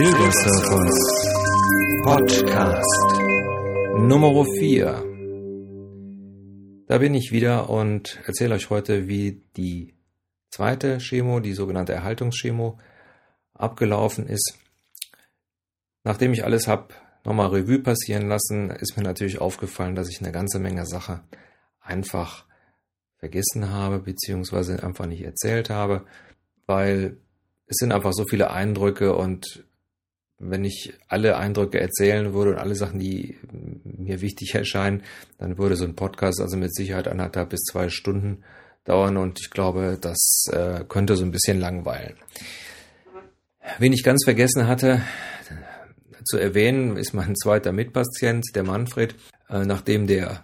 Silbersurfers Podcast Nummer 4. Da bin ich wieder und erzähle euch heute, wie die zweite Chemo, die sogenannte Erhaltungschemo, abgelaufen ist. Nachdem ich alles habe nochmal Revue passieren lassen, ist mir natürlich aufgefallen, dass ich eine ganze Menge Sache einfach vergessen habe, beziehungsweise einfach nicht erzählt habe, weil es sind einfach so viele Eindrücke und wenn ich alle Eindrücke erzählen würde und alle Sachen, die mir wichtig erscheinen, dann würde so ein Podcast also mit Sicherheit anderthalb bis zwei Stunden dauern und ich glaube, das äh, könnte so ein bisschen langweilen. Wen ich ganz vergessen hatte zu erwähnen, ist mein zweiter Mitpatient, der Manfred. Äh, nachdem der,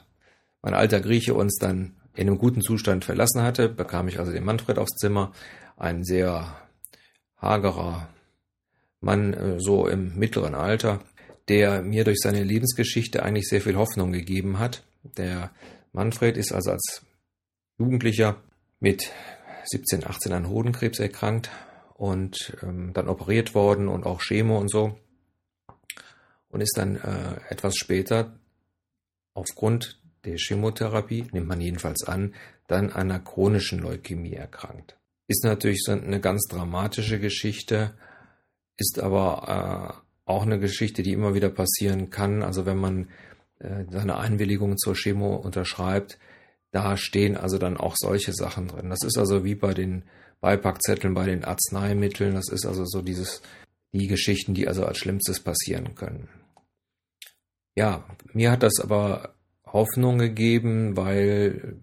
mein alter Grieche uns dann in einem guten Zustand verlassen hatte, bekam ich also den Manfred aufs Zimmer. Ein sehr hagerer Mann, äh, so im mittleren Alter, der mir durch seine Lebensgeschichte eigentlich sehr viel Hoffnung gegeben hat. Der Manfred ist also als Jugendlicher mit 17, 18 an Hodenkrebs erkrankt und ähm, dann operiert worden und auch Chemo und so. Und ist dann äh, etwas später aufgrund der Chemotherapie, nimmt man jedenfalls an, dann an einer chronischen Leukämie erkrankt. Ist natürlich so eine ganz dramatische Geschichte, ist aber äh, auch eine Geschichte, die immer wieder passieren kann. Also wenn man äh, seine Einwilligung zur Chemo unterschreibt, da stehen also dann auch solche Sachen drin. Das ist also wie bei den Beipackzetteln bei den Arzneimitteln. Das ist also so dieses, die Geschichten, die also als Schlimmstes passieren können. Ja, mir hat das aber Hoffnung gegeben, weil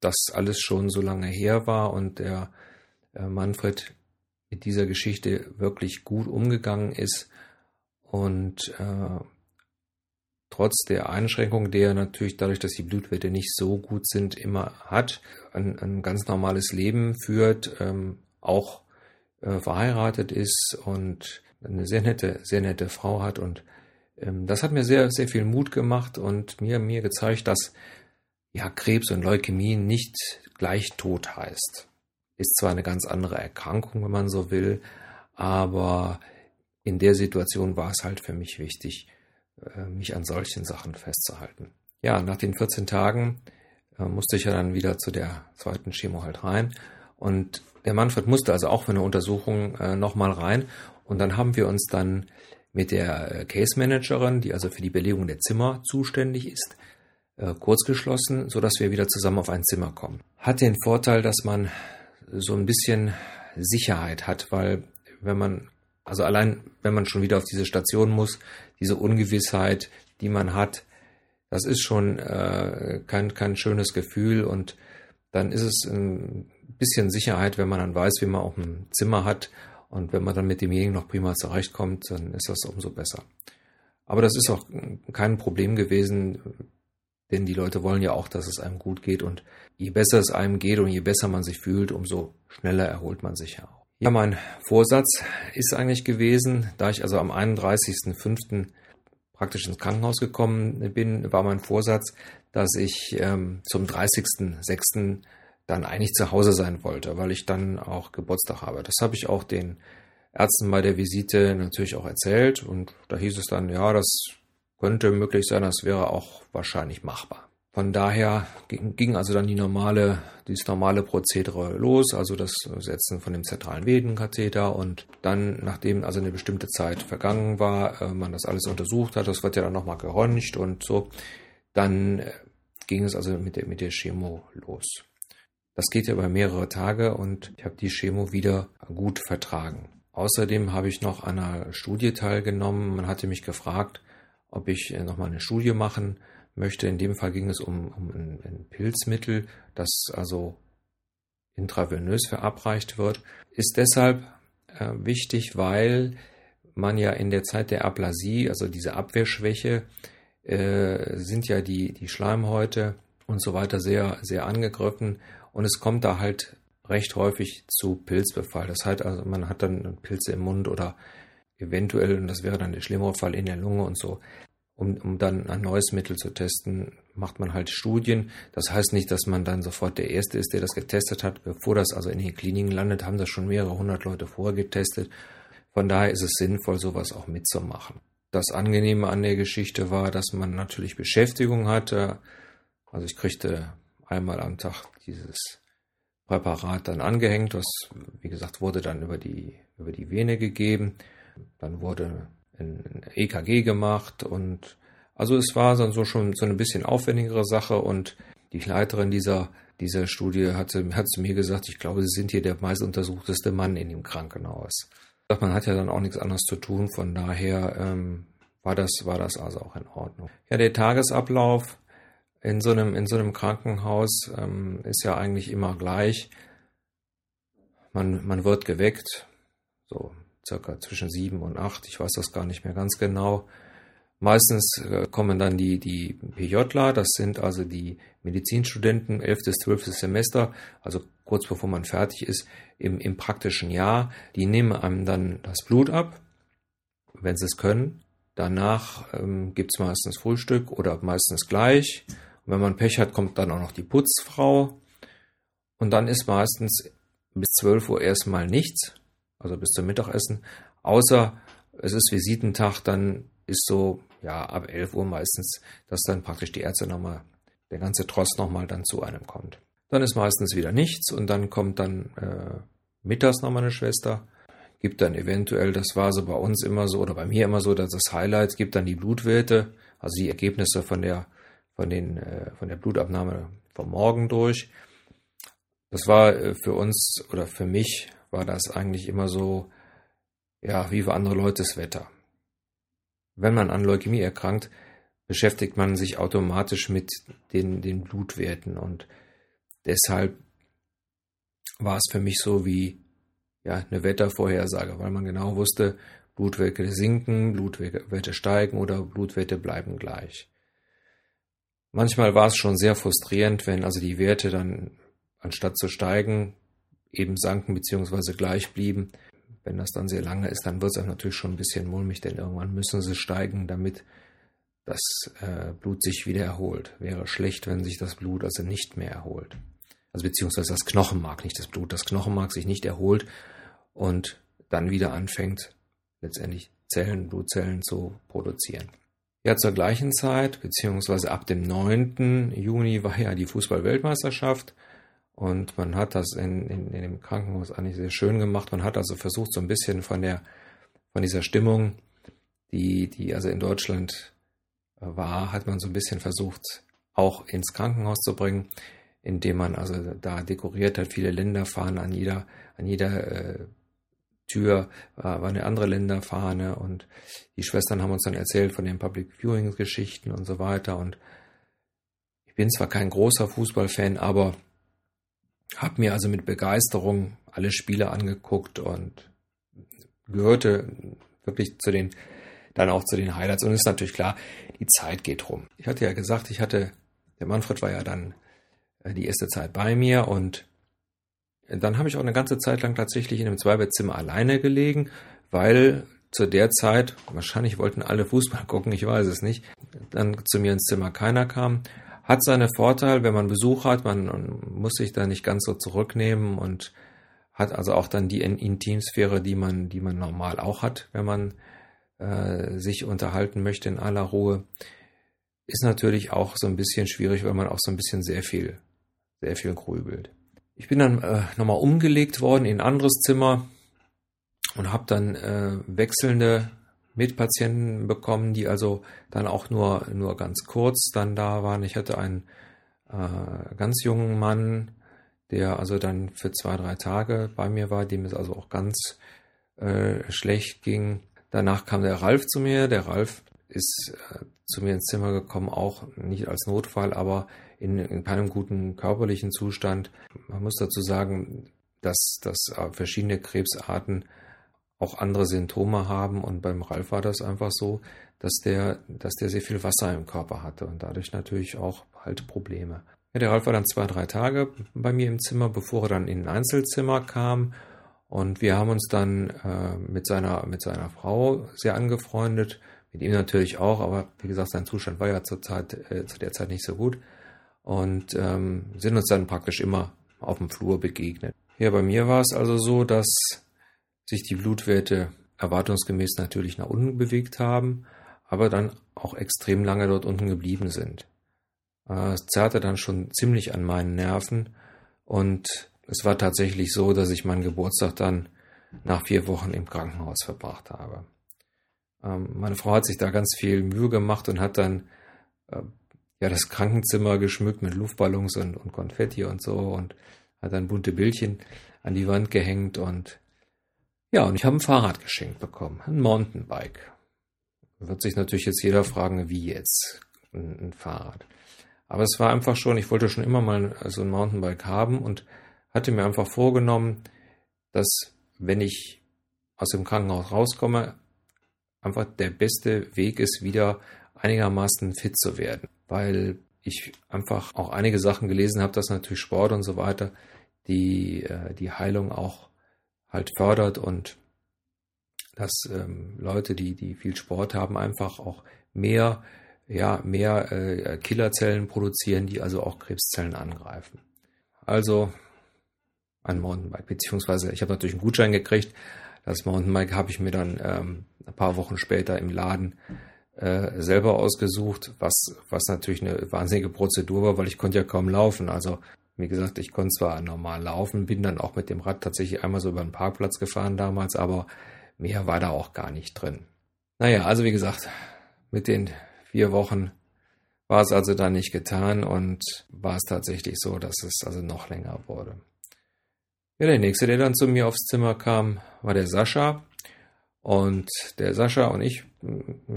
das alles schon so lange her war und der äh, Manfred mit dieser Geschichte wirklich gut umgegangen ist und äh, trotz der Einschränkung, die er natürlich dadurch, dass die Blutwerte nicht so gut sind, immer hat, ein, ein ganz normales Leben führt, ähm, auch äh, verheiratet ist und eine sehr nette, sehr nette Frau hat und ähm, das hat mir sehr, sehr viel Mut gemacht und mir, mir gezeigt, dass ja, Krebs und Leukämie nicht gleich tot heißt. Ist zwar eine ganz andere Erkrankung, wenn man so will, aber in der Situation war es halt für mich wichtig, äh, mich an solchen Sachen festzuhalten. Ja, nach den 14 Tagen äh, musste ich ja dann wieder zu der zweiten Chemo halt rein und der Manfred musste also auch für eine Untersuchung äh, nochmal rein und dann haben wir uns dann mit der Case Managerin, die also für die Belegung der Zimmer zuständig ist, äh, kurzgeschlossen, so dass wir wieder zusammen auf ein Zimmer kommen. Hat den Vorteil, dass man so ein bisschen Sicherheit hat, weil wenn man, also allein wenn man schon wieder auf diese Station muss, diese Ungewissheit, die man hat, das ist schon äh, kein, kein schönes Gefühl und dann ist es ein bisschen Sicherheit, wenn man dann weiß, wie man auch ein Zimmer hat und wenn man dann mit demjenigen noch prima zurechtkommt, dann ist das umso besser. Aber das ist auch kein Problem gewesen, denn die Leute wollen ja auch, dass es einem gut geht und je besser es einem geht und je besser man sich fühlt, umso schneller erholt man sich ja auch. Ja, mein Vorsatz ist eigentlich gewesen, da ich also am 31.05. praktisch ins Krankenhaus gekommen bin, war mein Vorsatz, dass ich ähm, zum 30.06. dann eigentlich zu Hause sein wollte, weil ich dann auch Geburtstag habe. Das habe ich auch den Ärzten bei der Visite natürlich auch erzählt und da hieß es dann, ja, das könnte möglich sein, das wäre auch wahrscheinlich machbar. Von daher ging also dann die normale, dieses normale Prozedere los, also das Setzen von dem zentralen Venenkatheter und dann, nachdem also eine bestimmte Zeit vergangen war, äh, man das alles untersucht hat, das wird ja dann nochmal geröntgt und so, dann äh, ging es also mit der, mit der Chemo los. Das geht ja über mehrere Tage und ich habe die Chemo wieder gut vertragen. Außerdem habe ich noch an einer Studie teilgenommen. Man hatte mich gefragt, ob ich äh, nochmal eine Studie machen möchte. In dem Fall ging es um, um ein, ein Pilzmittel, das also intravenös verabreicht wird. Ist deshalb äh, wichtig, weil man ja in der Zeit der Aplasie, also diese Abwehrschwäche, äh, sind ja die, die Schleimhäute und so weiter sehr, sehr angegriffen und es kommt da halt recht häufig zu Pilzbefall. Das heißt also, man hat dann Pilze im Mund oder eventuell, und das wäre dann der schlimmere Fall in der Lunge und so. Um, um dann ein neues Mittel zu testen, macht man halt Studien. Das heißt nicht, dass man dann sofort der Erste ist, der das getestet hat. Bevor das also in den Kliniken landet, haben das schon mehrere hundert Leute vorher getestet. Von daher ist es sinnvoll, sowas auch mitzumachen. Das Angenehme an der Geschichte war, dass man natürlich Beschäftigung hatte. Also ich kriegte einmal am Tag dieses Präparat dann angehängt, was wie gesagt wurde dann über die über die Vene gegeben. Dann wurde ein EKG gemacht und also es war dann so schon so ein bisschen aufwendigere Sache und die Leiterin dieser dieser Studie hatte, hat zu mir gesagt, ich glaube, Sie sind hier der meist untersuchteste Mann in dem Krankenhaus. Man hat ja dann auch nichts anderes zu tun, von daher ähm, war das war das also auch in Ordnung. Ja, der Tagesablauf in so einem in so einem Krankenhaus ähm, ist ja eigentlich immer gleich. Man man wird geweckt, so circa zwischen sieben und acht, ich weiß das gar nicht mehr ganz genau. Meistens äh, kommen dann die, die PJler, das sind also die Medizinstudenten, 11. bis 12. Semester, also kurz bevor man fertig ist, im, im praktischen Jahr. Die nehmen einem dann das Blut ab, wenn sie es können. Danach ähm, gibt es meistens Frühstück oder meistens gleich. Und wenn man Pech hat, kommt dann auch noch die Putzfrau. Und dann ist meistens bis 12 Uhr erstmal nichts also bis zum Mittagessen. Außer es ist Visitentag, dann ist so, ja, ab 11 Uhr meistens, dass dann praktisch die Ärzte nochmal, der ganze Trost nochmal dann zu einem kommt. Dann ist meistens wieder nichts und dann kommt dann äh, mittags nochmal eine Schwester, gibt dann eventuell, das war so bei uns immer so oder bei mir immer so, dass das Highlight gibt dann die Blutwerte, also die Ergebnisse von der, von den, äh, von der Blutabnahme vom Morgen durch. Das war äh, für uns oder für mich war das eigentlich immer so, ja, wie für andere Leute das Wetter. Wenn man an Leukämie erkrankt, beschäftigt man sich automatisch mit den, den Blutwerten und deshalb war es für mich so wie ja, eine Wettervorhersage, weil man genau wusste, Blutwerte sinken, Blutwerte steigen oder Blutwerte bleiben gleich. Manchmal war es schon sehr frustrierend, wenn also die Werte dann anstatt zu steigen eben sanken bzw. gleich blieben. Wenn das dann sehr lange ist, dann wird es natürlich schon ein bisschen mulmig, denn irgendwann müssen sie steigen, damit das äh, Blut sich wieder erholt. Wäre schlecht, wenn sich das Blut also nicht mehr erholt. Also beziehungsweise das Knochenmark, nicht das Blut. Das Knochenmark sich nicht erholt und dann wieder anfängt, letztendlich Zellen, Blutzellen zu produzieren. Ja, zur gleichen Zeit, beziehungsweise ab dem 9. Juni war ja die Fußball-Weltmeisterschaft. Und man hat das in, in, in dem Krankenhaus eigentlich sehr schön gemacht. Man hat also versucht, so ein bisschen von der, von dieser Stimmung, die, die also in Deutschland äh, war, hat man so ein bisschen versucht, auch ins Krankenhaus zu bringen, indem man also da dekoriert hat, viele Länderfahnen an jeder, an jeder äh, Tür war, war eine andere Länderfahne. Und die Schwestern haben uns dann erzählt von den Public Viewing Geschichten und so weiter. Und ich bin zwar kein großer Fußballfan, aber habe mir also mit Begeisterung alle Spiele angeguckt und gehörte wirklich zu den, dann auch zu den Highlights. Und es ist natürlich klar, die Zeit geht rum. Ich hatte ja gesagt, ich hatte, der Manfred war ja dann äh, die erste Zeit bei mir und dann habe ich auch eine ganze Zeit lang tatsächlich in einem Zweibettzimmer alleine gelegen, weil zu der Zeit, wahrscheinlich wollten alle Fußball gucken, ich weiß es nicht, dann zu mir ins Zimmer keiner kam hat seine Vorteile, wenn man Besuch hat, man muss sich da nicht ganz so zurücknehmen und hat also auch dann die Intimsphäre, die man, die man normal auch hat, wenn man äh, sich unterhalten möchte in aller Ruhe. Ist natürlich auch so ein bisschen schwierig, weil man auch so ein bisschen sehr viel, sehr viel grübelt. Ich bin dann äh, nochmal umgelegt worden in ein anderes Zimmer und habe dann äh, wechselnde Mitpatienten bekommen, die also dann auch nur, nur ganz kurz dann da waren. Ich hatte einen äh, ganz jungen Mann, der also dann für zwei, drei Tage bei mir war, dem es also auch ganz äh, schlecht ging. Danach kam der Ralf zu mir. Der Ralf ist äh, zu mir ins Zimmer gekommen, auch nicht als Notfall, aber in, in keinem guten körperlichen Zustand. Man muss dazu sagen, dass, dass äh, verschiedene Krebsarten auch andere Symptome haben. Und beim Ralf war das einfach so, dass der, dass der sehr viel Wasser im Körper hatte und dadurch natürlich auch halt Probleme. Ja, der Ralf war dann zwei, drei Tage bei mir im Zimmer, bevor er dann in ein Einzelzimmer kam. Und wir haben uns dann äh, mit, seiner, mit seiner Frau sehr angefreundet, mit ihm natürlich auch, aber wie gesagt, sein Zustand war ja zur Zeit, äh, zu der Zeit nicht so gut. Und ähm, sind uns dann praktisch immer auf dem Flur begegnet. Ja, bei mir war es also so, dass sich die Blutwerte erwartungsgemäß natürlich nach unten bewegt haben, aber dann auch extrem lange dort unten geblieben sind. Äh, es zerrte dann schon ziemlich an meinen Nerven und es war tatsächlich so, dass ich meinen Geburtstag dann nach vier Wochen im Krankenhaus verbracht habe. Ähm, meine Frau hat sich da ganz viel Mühe gemacht und hat dann äh, ja das Krankenzimmer geschmückt mit Luftballons und, und Konfetti und so und hat dann bunte Bildchen an die Wand gehängt und ja, und ich habe ein Fahrrad geschenkt bekommen, ein Mountainbike. Wird sich natürlich jetzt jeder fragen, wie jetzt ein, ein Fahrrad. Aber es war einfach schon, ich wollte schon immer mal so ein Mountainbike haben und hatte mir einfach vorgenommen, dass wenn ich aus dem Krankenhaus rauskomme, einfach der beste Weg ist, wieder einigermaßen fit zu werden. Weil ich einfach auch einige Sachen gelesen habe, dass natürlich Sport und so weiter die, äh, die Heilung auch halt fördert und dass ähm, Leute, die, die viel Sport haben, einfach auch mehr, ja, mehr äh, Killerzellen produzieren, die also auch Krebszellen angreifen. Also ein Mountainbike, beziehungsweise ich habe natürlich einen Gutschein gekriegt. Das Mountainbike habe ich mir dann ähm, ein paar Wochen später im Laden äh, selber ausgesucht, was, was natürlich eine wahnsinnige Prozedur war, weil ich konnte ja kaum laufen. Also wie gesagt, ich konnte zwar normal laufen, bin dann auch mit dem Rad tatsächlich einmal so über den Parkplatz gefahren damals, aber mehr war da auch gar nicht drin. Naja, also wie gesagt, mit den vier Wochen war es also dann nicht getan und war es tatsächlich so, dass es also noch länger wurde. Ja, der nächste, der dann zu mir aufs Zimmer kam, war der Sascha. Und der Sascha und ich,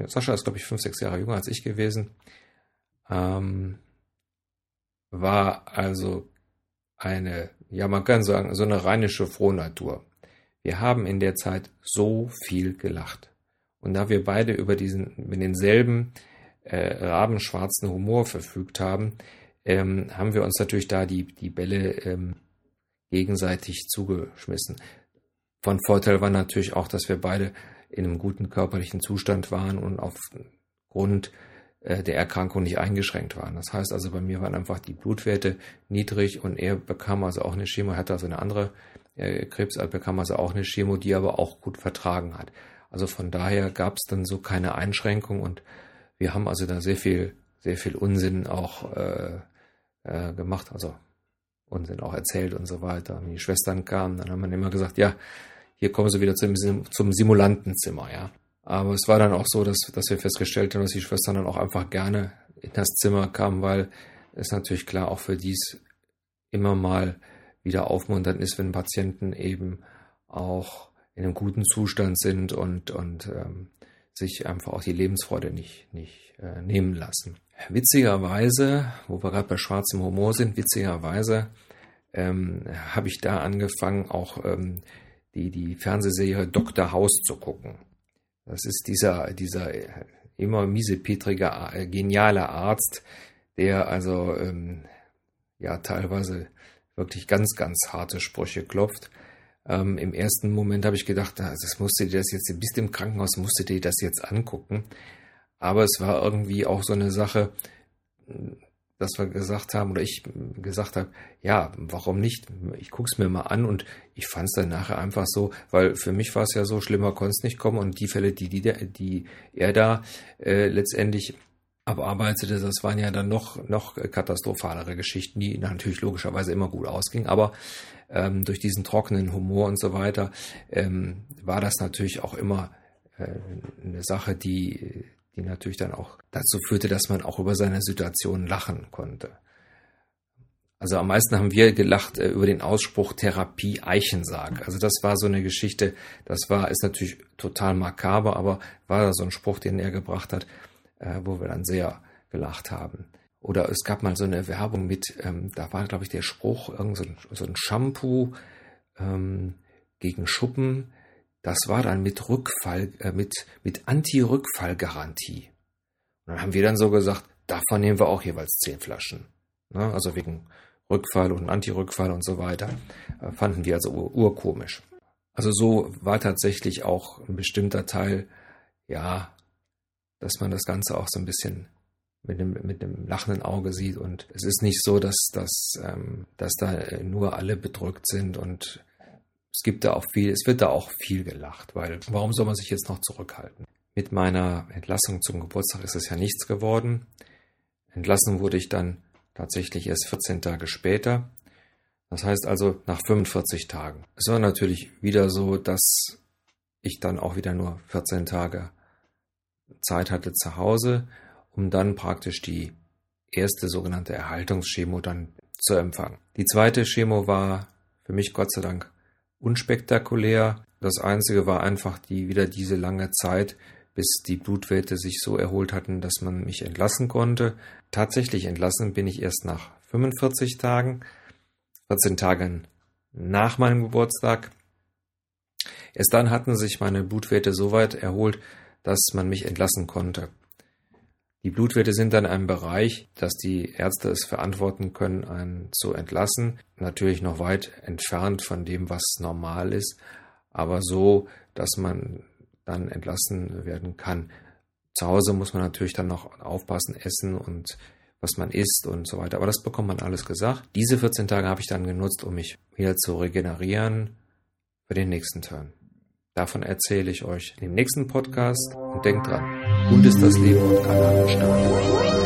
Sascha ist glaube ich fünf, sechs Jahre jünger als ich gewesen, ähm, war also eine, ja man kann sagen, so eine rheinische Frohnatur. Wir haben in der Zeit so viel gelacht. Und da wir beide über diesen, mit denselben äh, rabenschwarzen Humor verfügt haben, ähm, haben wir uns natürlich da die, die Bälle ähm, gegenseitig zugeschmissen. Von Vorteil war natürlich auch, dass wir beide in einem guten körperlichen Zustand waren und aufgrund der Erkrankung nicht eingeschränkt waren. Das heißt also, bei mir waren einfach die Blutwerte niedrig und er bekam also auch eine Chemo, hatte also eine andere äh, Krebsart, bekam also auch eine Chemo, die aber auch gut vertragen hat. Also von daher gab es dann so keine Einschränkung und wir haben also da sehr viel, sehr viel Unsinn auch äh, äh, gemacht. Also Unsinn auch erzählt und so weiter. Wenn die Schwestern kamen, dann haben wir immer gesagt, ja, hier kommen sie wieder zum, zum Simulantenzimmer, ja. Aber es war dann auch so, dass, dass wir festgestellt haben, dass die Schwestern dann auch einfach gerne in das Zimmer kamen, weil es natürlich klar auch für dies immer mal wieder aufmunternd ist, wenn Patienten eben auch in einem guten Zustand sind und, und ähm, sich einfach auch die Lebensfreude nicht, nicht äh, nehmen lassen. Witzigerweise, wo wir gerade bei schwarzem Humor sind, witzigerweise ähm, habe ich da angefangen, auch ähm, die, die Fernsehserie Dr. House zu gucken. Das ist dieser, dieser immer miesepetrige, äh, geniale Arzt, der also ähm, ja teilweise wirklich ganz, ganz harte Sprüche klopft. Ähm, Im ersten Moment habe ich gedacht, das musst du dir das jetzt, bist im Krankenhaus, musst du dir das jetzt angucken. Aber es war irgendwie auch so eine Sache, dass wir gesagt haben, oder ich gesagt habe, ja, warum nicht? Ich gucke es mir mal an und ich fand es dann nachher einfach so, weil für mich war es ja so, schlimmer konnte es nicht kommen und die Fälle, die, die, die er da äh, letztendlich abarbeitete, das waren ja dann noch, noch katastrophalere Geschichten, die natürlich logischerweise immer gut ausgingen, aber ähm, durch diesen trockenen Humor und so weiter ähm, war das natürlich auch immer äh, eine Sache, die die natürlich dann auch dazu führte, dass man auch über seine Situation lachen konnte. Also am meisten haben wir gelacht äh, über den Ausspruch Therapie Eichensarg. Also das war so eine Geschichte, das war, ist natürlich total makaber, aber war so ein Spruch, den er gebracht hat, äh, wo wir dann sehr gelacht haben. Oder es gab mal so eine Werbung mit, ähm, da war, glaube ich, der Spruch, irgend so ein, so ein Shampoo ähm, gegen Schuppen, das war dann mit Rückfall, äh, mit, mit Anti-Rückfall-Garantie. Und dann haben wir dann so gesagt, davon nehmen wir auch jeweils zehn Flaschen. Ne? Also wegen Rückfall und Anti-Rückfall und so weiter. Äh, fanden wir also ur urkomisch. Also so war tatsächlich auch ein bestimmter Teil, ja, dass man das Ganze auch so ein bisschen mit einem, mit einem lachenden Auge sieht. Und es ist nicht so, dass, dass, ähm, dass da nur alle bedrückt sind und es gibt da auch viel, es wird da auch viel gelacht, weil warum soll man sich jetzt noch zurückhalten? Mit meiner Entlassung zum Geburtstag ist es ja nichts geworden. Entlassen wurde ich dann tatsächlich erst 14 Tage später. Das heißt also nach 45 Tagen. Es war natürlich wieder so, dass ich dann auch wieder nur 14 Tage Zeit hatte zu Hause, um dann praktisch die erste sogenannte Erhaltungschemo dann zu empfangen. Die zweite Chemo war für mich Gott sei Dank unspektakulär. Das einzige war einfach die wieder diese lange Zeit, bis die Blutwerte sich so erholt hatten, dass man mich entlassen konnte. Tatsächlich entlassen bin ich erst nach 45 Tagen, 14 Tagen nach meinem Geburtstag. Erst dann hatten sich meine Blutwerte so weit erholt, dass man mich entlassen konnte. Die Blutwerte sind dann ein Bereich, dass die Ärzte es verantworten können, einen zu entlassen. Natürlich noch weit entfernt von dem, was normal ist, aber so, dass man dann entlassen werden kann. Zu Hause muss man natürlich dann noch aufpassen, essen und was man isst und so weiter. Aber das bekommt man alles gesagt. Diese 14 Tage habe ich dann genutzt, um mich wieder zu regenerieren für den nächsten Turn. Davon erzähle ich euch im nächsten Podcast und denkt dran, Hund ist das Leben und kann man starten.